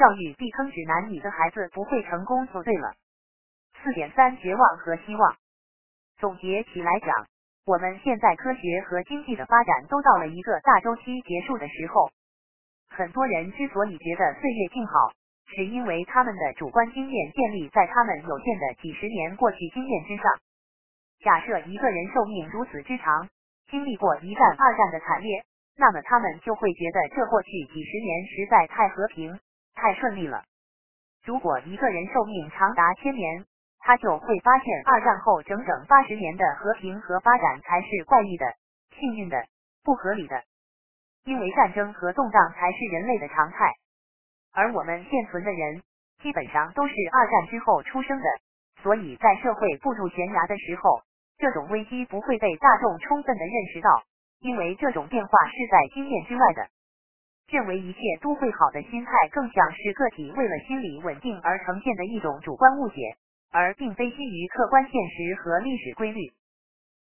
教育避坑指南，你的孩子不会成功就对了。四点三，绝望和希望。总结起来讲，我们现在科学和经济的发展都到了一个大周期结束的时候。很多人之所以觉得岁月静好，是因为他们的主观经验建立在他们有限的几十年过去经验之上。假设一个人寿命如此之长，经历过一战、二战的惨烈，那么他们就会觉得这过去几十年实在太和平、太顺利了。如果一个人寿命长达千年，他就会发现二战后整整八十年的和平和发展才是怪异的、幸运的、不合理的。因为战争和动荡才是人类的常态，而我们现存的人基本上都是二战之后出生的，所以在社会步入悬崖的时候，这种危机不会被大众充分的认识到，因为这种变化是在经验之外的。认为一切都会好的心态，更像是个体为了心理稳定而呈现的一种主观误解，而并非基于客观现实和历史规律。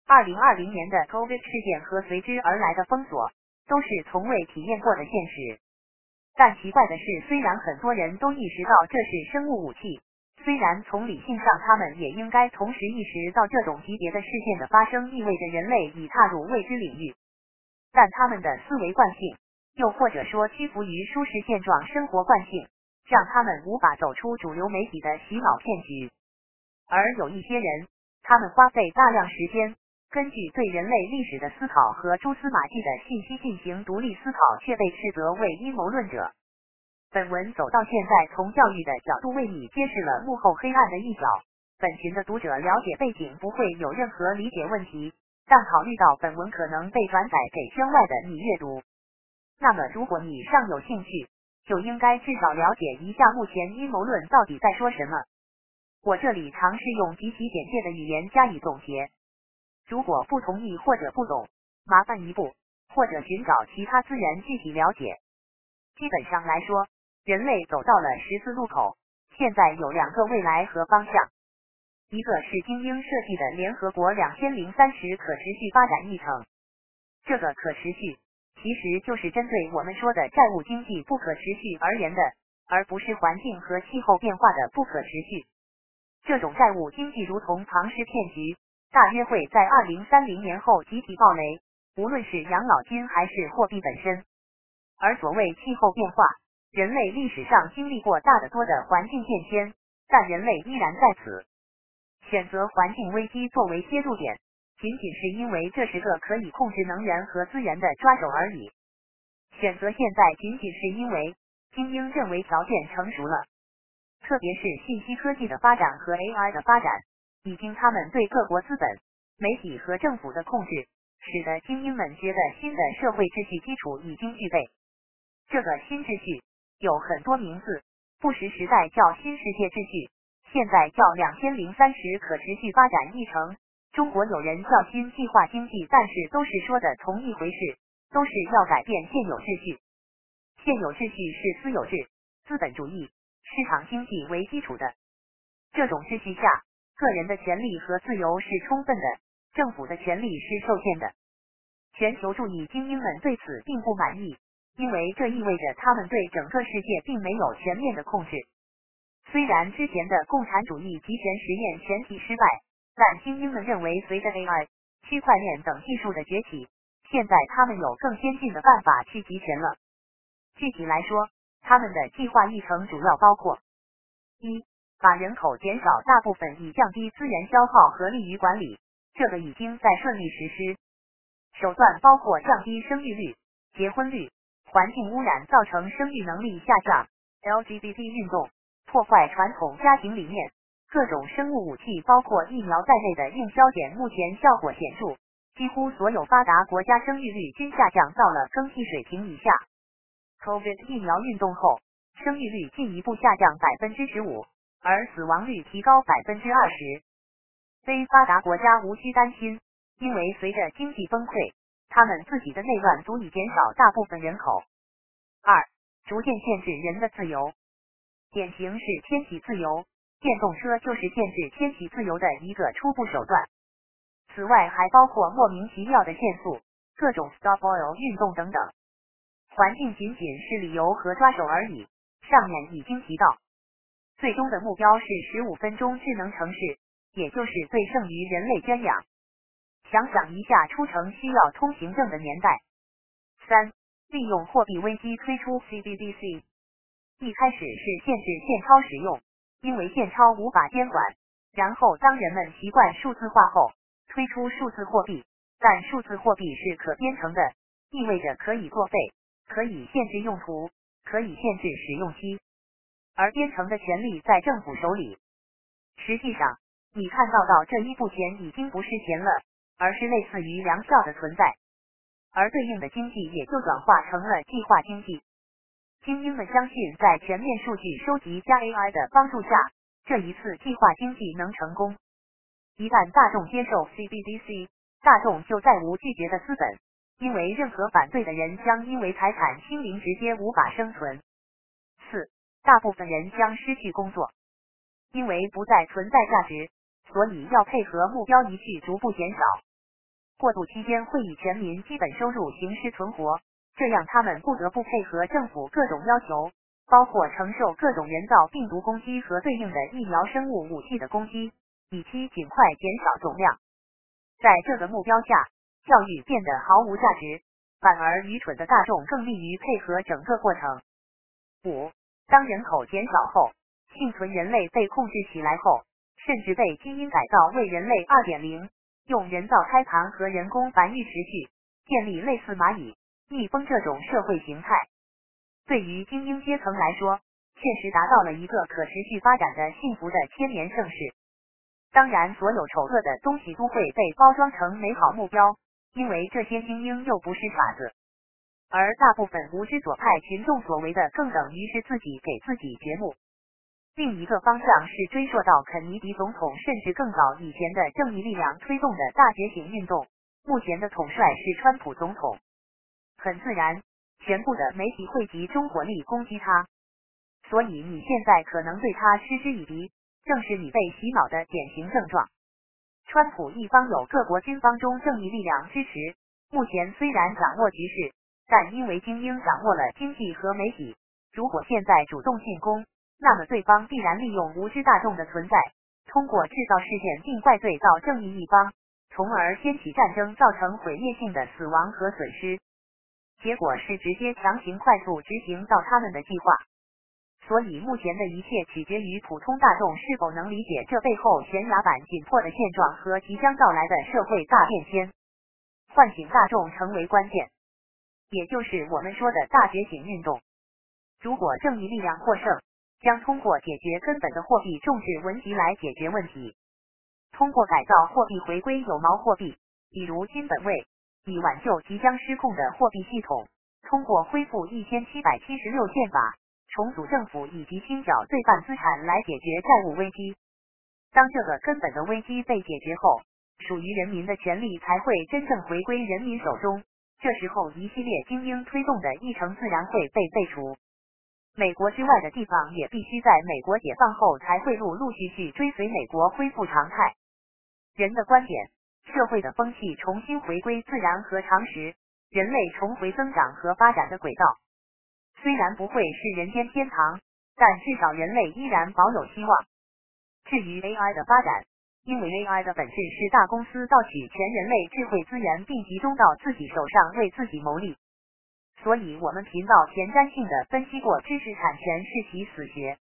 二零二零年的 COVID 事件和随之而来的封锁。都是从未体验过的现实，但奇怪的是，虽然很多人都意识到这是生物武器，虽然从理性上他们也应该同时意识到这种级别的事件的发生意味着人类已踏入未知领域，但他们的思维惯性，又或者说屈服于舒适现状生活惯性，让他们无法走出主流媒体的洗脑骗局，而有一些人，他们花费大量时间。根据对人类历史的思考和蛛丝马迹的信息进行独立思考，却被斥责为阴谋论者。本文走到现在，从教育的角度为你揭示了幕后黑暗的一角。本群的读者了解背景不会有任何理解问题，但考虑到本文可能被转载给圈外的你阅读，那么如果你尚有兴趣，就应该至少了解一下目前阴谋论到底在说什么。我这里尝试用极其简介的语言加以总结。如果不同意或者不懂，麻烦一步，或者寻找其他资源具体了解。基本上来说，人类走到了十字路口，现在有两个未来和方向，一个是精英设计的联合国两千零三十可持续发展议程，这个可持续其实就是针对我们说的债务经济不可持续而言的，而不是环境和气候变化的不可持续。这种债务经济如同庞氏骗局。大约会在二零三零年后集体爆雷，无论是养老金还是货币本身。而所谓气候变化，人类历史上经历过大得多的环境变迁，但人类依然在此。选择环境危机作为切入点，仅仅是因为这是个可以控制能源和资源的抓手而已。选择现在，仅仅是因为精英认为条件成熟了，特别是信息科技的发展和 AI 的发展。已经，他们对各国资本、媒体和政府的控制，使得精英们觉得新的社会秩序基础已经具备。这个新秩序有很多名字，不时时代叫新世界秩序，现在叫两千零三十可持续发展议程。中国有人叫新计划经济，但是都是说的同一回事，都是要改变现有秩序。现有秩序是私有制、资本主义、市场经济为基础的这种秩序下。个人的权利和自由是充分的，政府的权利是受限的。全球注意精英们对此并不满意，因为这意味着他们对整个世界并没有全面的控制。虽然之前的共产主义集权实验全体失败，但精英们认为随着 AI、区块链等技术的崛起，现在他们有更先进的办法去集权了。具体来说，他们的计划议程主要包括一。把人口减少大部分以降低资源消耗和利于管理，这个已经在顺利实施。手段包括降低生育率、结婚率、环境污染造成生育能力下降、LGBT 运动、破坏传统家庭理念、各种生物武器，包括疫苗在内的硬消减，目前效果显著，几乎所有发达国家生育率均下降到了更替水平以下。COVID 疫苗运动后，生育率进一步下降百分之十五。而死亡率提高百分之二十，非发达国家无需担心，因为随着经济崩溃，他们自己的内乱足以减少大部分人口。二，逐渐限制人的自由，典型是天体自由，电动车就是限制迁徙自由的一个初步手段。此外，还包括莫名其妙的限速、各种 stop oil 运动等等。环境仅仅是理由和抓手而已。上面已经提到，最终的目标是十五分钟智能城市，也就是最胜于人类圈养。想想一下出城需要通行证的年代。三、利用货币危机推出 CBDC。一开始是限制现钞使用，因为现钞无法监管。然后当人们习惯数字化后，推出数字货币。但数字货币是可编程的，意味着可以作废，可以限制用途，可以限制使用期。而编程的权利在政府手里。实际上，你看到到这一步前已经不是钱了，而是类似于粮票的存在。而对应的经济也就转化成了计划经济。精英们相信，在全面数据收集加 AI 的帮助下，这一次计划经济能成功。一旦大众接受 CBDC，大众就再无拒绝的资本，因为任何反对的人将因为财产清零直接无法生存。四，大部分人将失去工作，因为不再存在价值，所以要配合目标一去逐步减少。过渡期间会以全民基本收入形式存活，这样他们不得不配合政府各种要求，包括承受各种人造病毒攻击和对应的疫苗生物武器的攻击，以期尽快减少总量。在这个目标下，教育变得毫无价值，反而愚蠢的大众更利于配合整个过程。五，当人口减少后，幸存人类被控制起来后，甚至被基因改造为人类二点零。用人造胎盘和人工繁育持续建立类似蚂蚁、逆风这种社会形态，对于精英阶层来说，确实达到了一个可持续发展的幸福的千年盛世。当然，所有丑恶的东西都会被包装成美好目标，因为这些精英又不是傻子，而大部分无知左派群众所为的，更等于是自己给自己掘墓。另一个方向是追溯到肯尼迪总统甚至更早以前的正义力量推动的大觉醒运动。目前的统帅是川普总统，很自然，全部的媒体汇集中火力攻击他，所以你现在可能对他嗤之以鼻，正是你被洗脑的典型症状。川普一方有各国军方中正义力量支持，目前虽然掌握局势，但因为精英掌握了经济和媒体，如果现在主动进攻。那么对方必然利用无知大众的存在，通过制造事件并怪罪到正义一方，从而掀起战争，造成毁灭性的死亡和损失。结果是直接强行快速执行到他们的计划。所以目前的一切取决于普通大众是否能理解这背后悬崖板紧迫的现状和即将到来的社会大变迁。唤醒大众成为关键，也就是我们说的大觉醒运动。如果正义力量获胜。将通过解决根本的货币重视问题来解决问题，通过改造货币回归有毛货币，比如金本位，以挽救即将失控的货币系统；通过恢复一千七百七十六宪法，重组政府以及清缴罪犯资产来解决债务危机。当这个根本的危机被解决后，属于人民的权利才会真正回归人民手中。这时候，一系列精英推动的议程自然会被废除。美国之外的地方也必须在美国解放后才会陆陆续续追随美国恢复常态。人的观点，社会的风气重新回归自然和常识，人类重回增长和发展的轨道。虽然不会是人间天堂，但至少人类依然保有希望。至于 AI 的发展，因为 AI 的本质是大公司盗取全人类智慧资源并集中到自己手上为自己谋利。所以，我们频道前瞻性的分析过，知识产权是其死穴。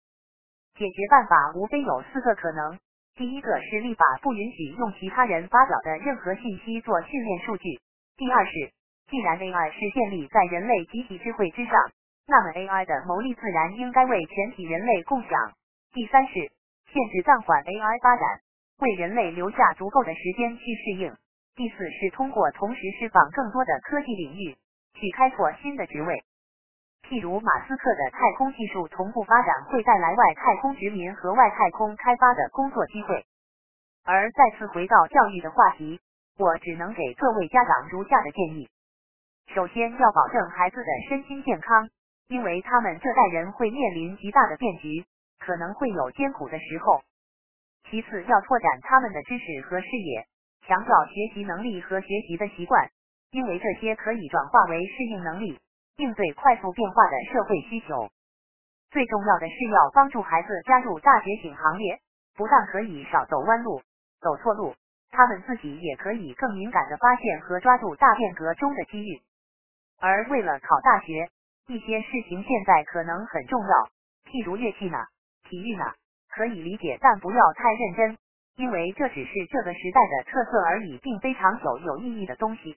解决办法无非有四个可能：第一个是立法不允许用其他人发表的任何信息做训练数据；第二是，既然 AI 是建立在人类集体智慧之上，那么 AI 的牟利自然应该为全体人类共享；第三是，限制暂缓 AI 发展，为人类留下足够的时间去适应；第四是通过同时释放更多的科技领域。去开拓新的职位，譬如马斯克的太空技术同步发展会带来外太空殖民和外太空开发的工作机会。而再次回到教育的话题，我只能给各位家长如下的建议：首先要保证孩子的身心健康，因为他们这代人会面临极大的变局，可能会有艰苦的时候。其次要拓展他们的知识和视野，强调学习能力和学习的习惯。因为这些可以转化为适应能力，应对快速变化的社会需求。最重要的是要帮助孩子加入大觉醒行列，不但可以少走弯路、走错路，他们自己也可以更敏感的发现和抓住大变革中的机遇。而为了考大学，一些事情现在可能很重要，譬如乐器呢，体育呢，可以理解，但不要太认真，因为这只是这个时代的特色而已，并非长久有意义的东西。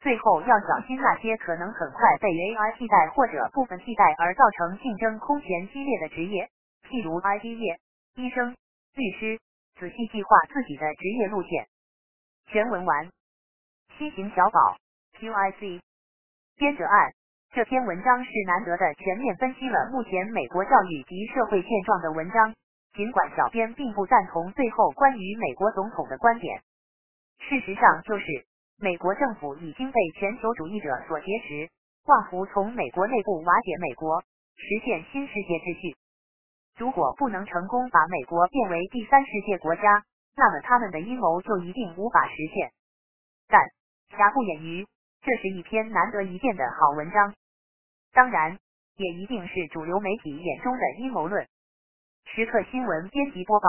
最后要小心那些可能很快被 AI 替代或者部分替代而造成竞争空前激烈的职业，譬如 IT 业、医生、律师。仔细计划自己的职业路线。全文完。西行小宝 QIC 编者按。这篇文章是难得的全面分析了目前美国教育及社会现状的文章。尽管小编并不赞同最后关于美国总统的观点，事实上就是美国政府已经被全球主义者所劫持，妄图从美国内部瓦解美国，实现新世界秩序。如果不能成功把美国变为第三世界国家，那么他们的阴谋就一定无法实现。但瑕不掩瑜，这是一篇难得一见的好文章。当然，也一定是主流媒体眼中的阴谋论。时刻新闻编辑播报。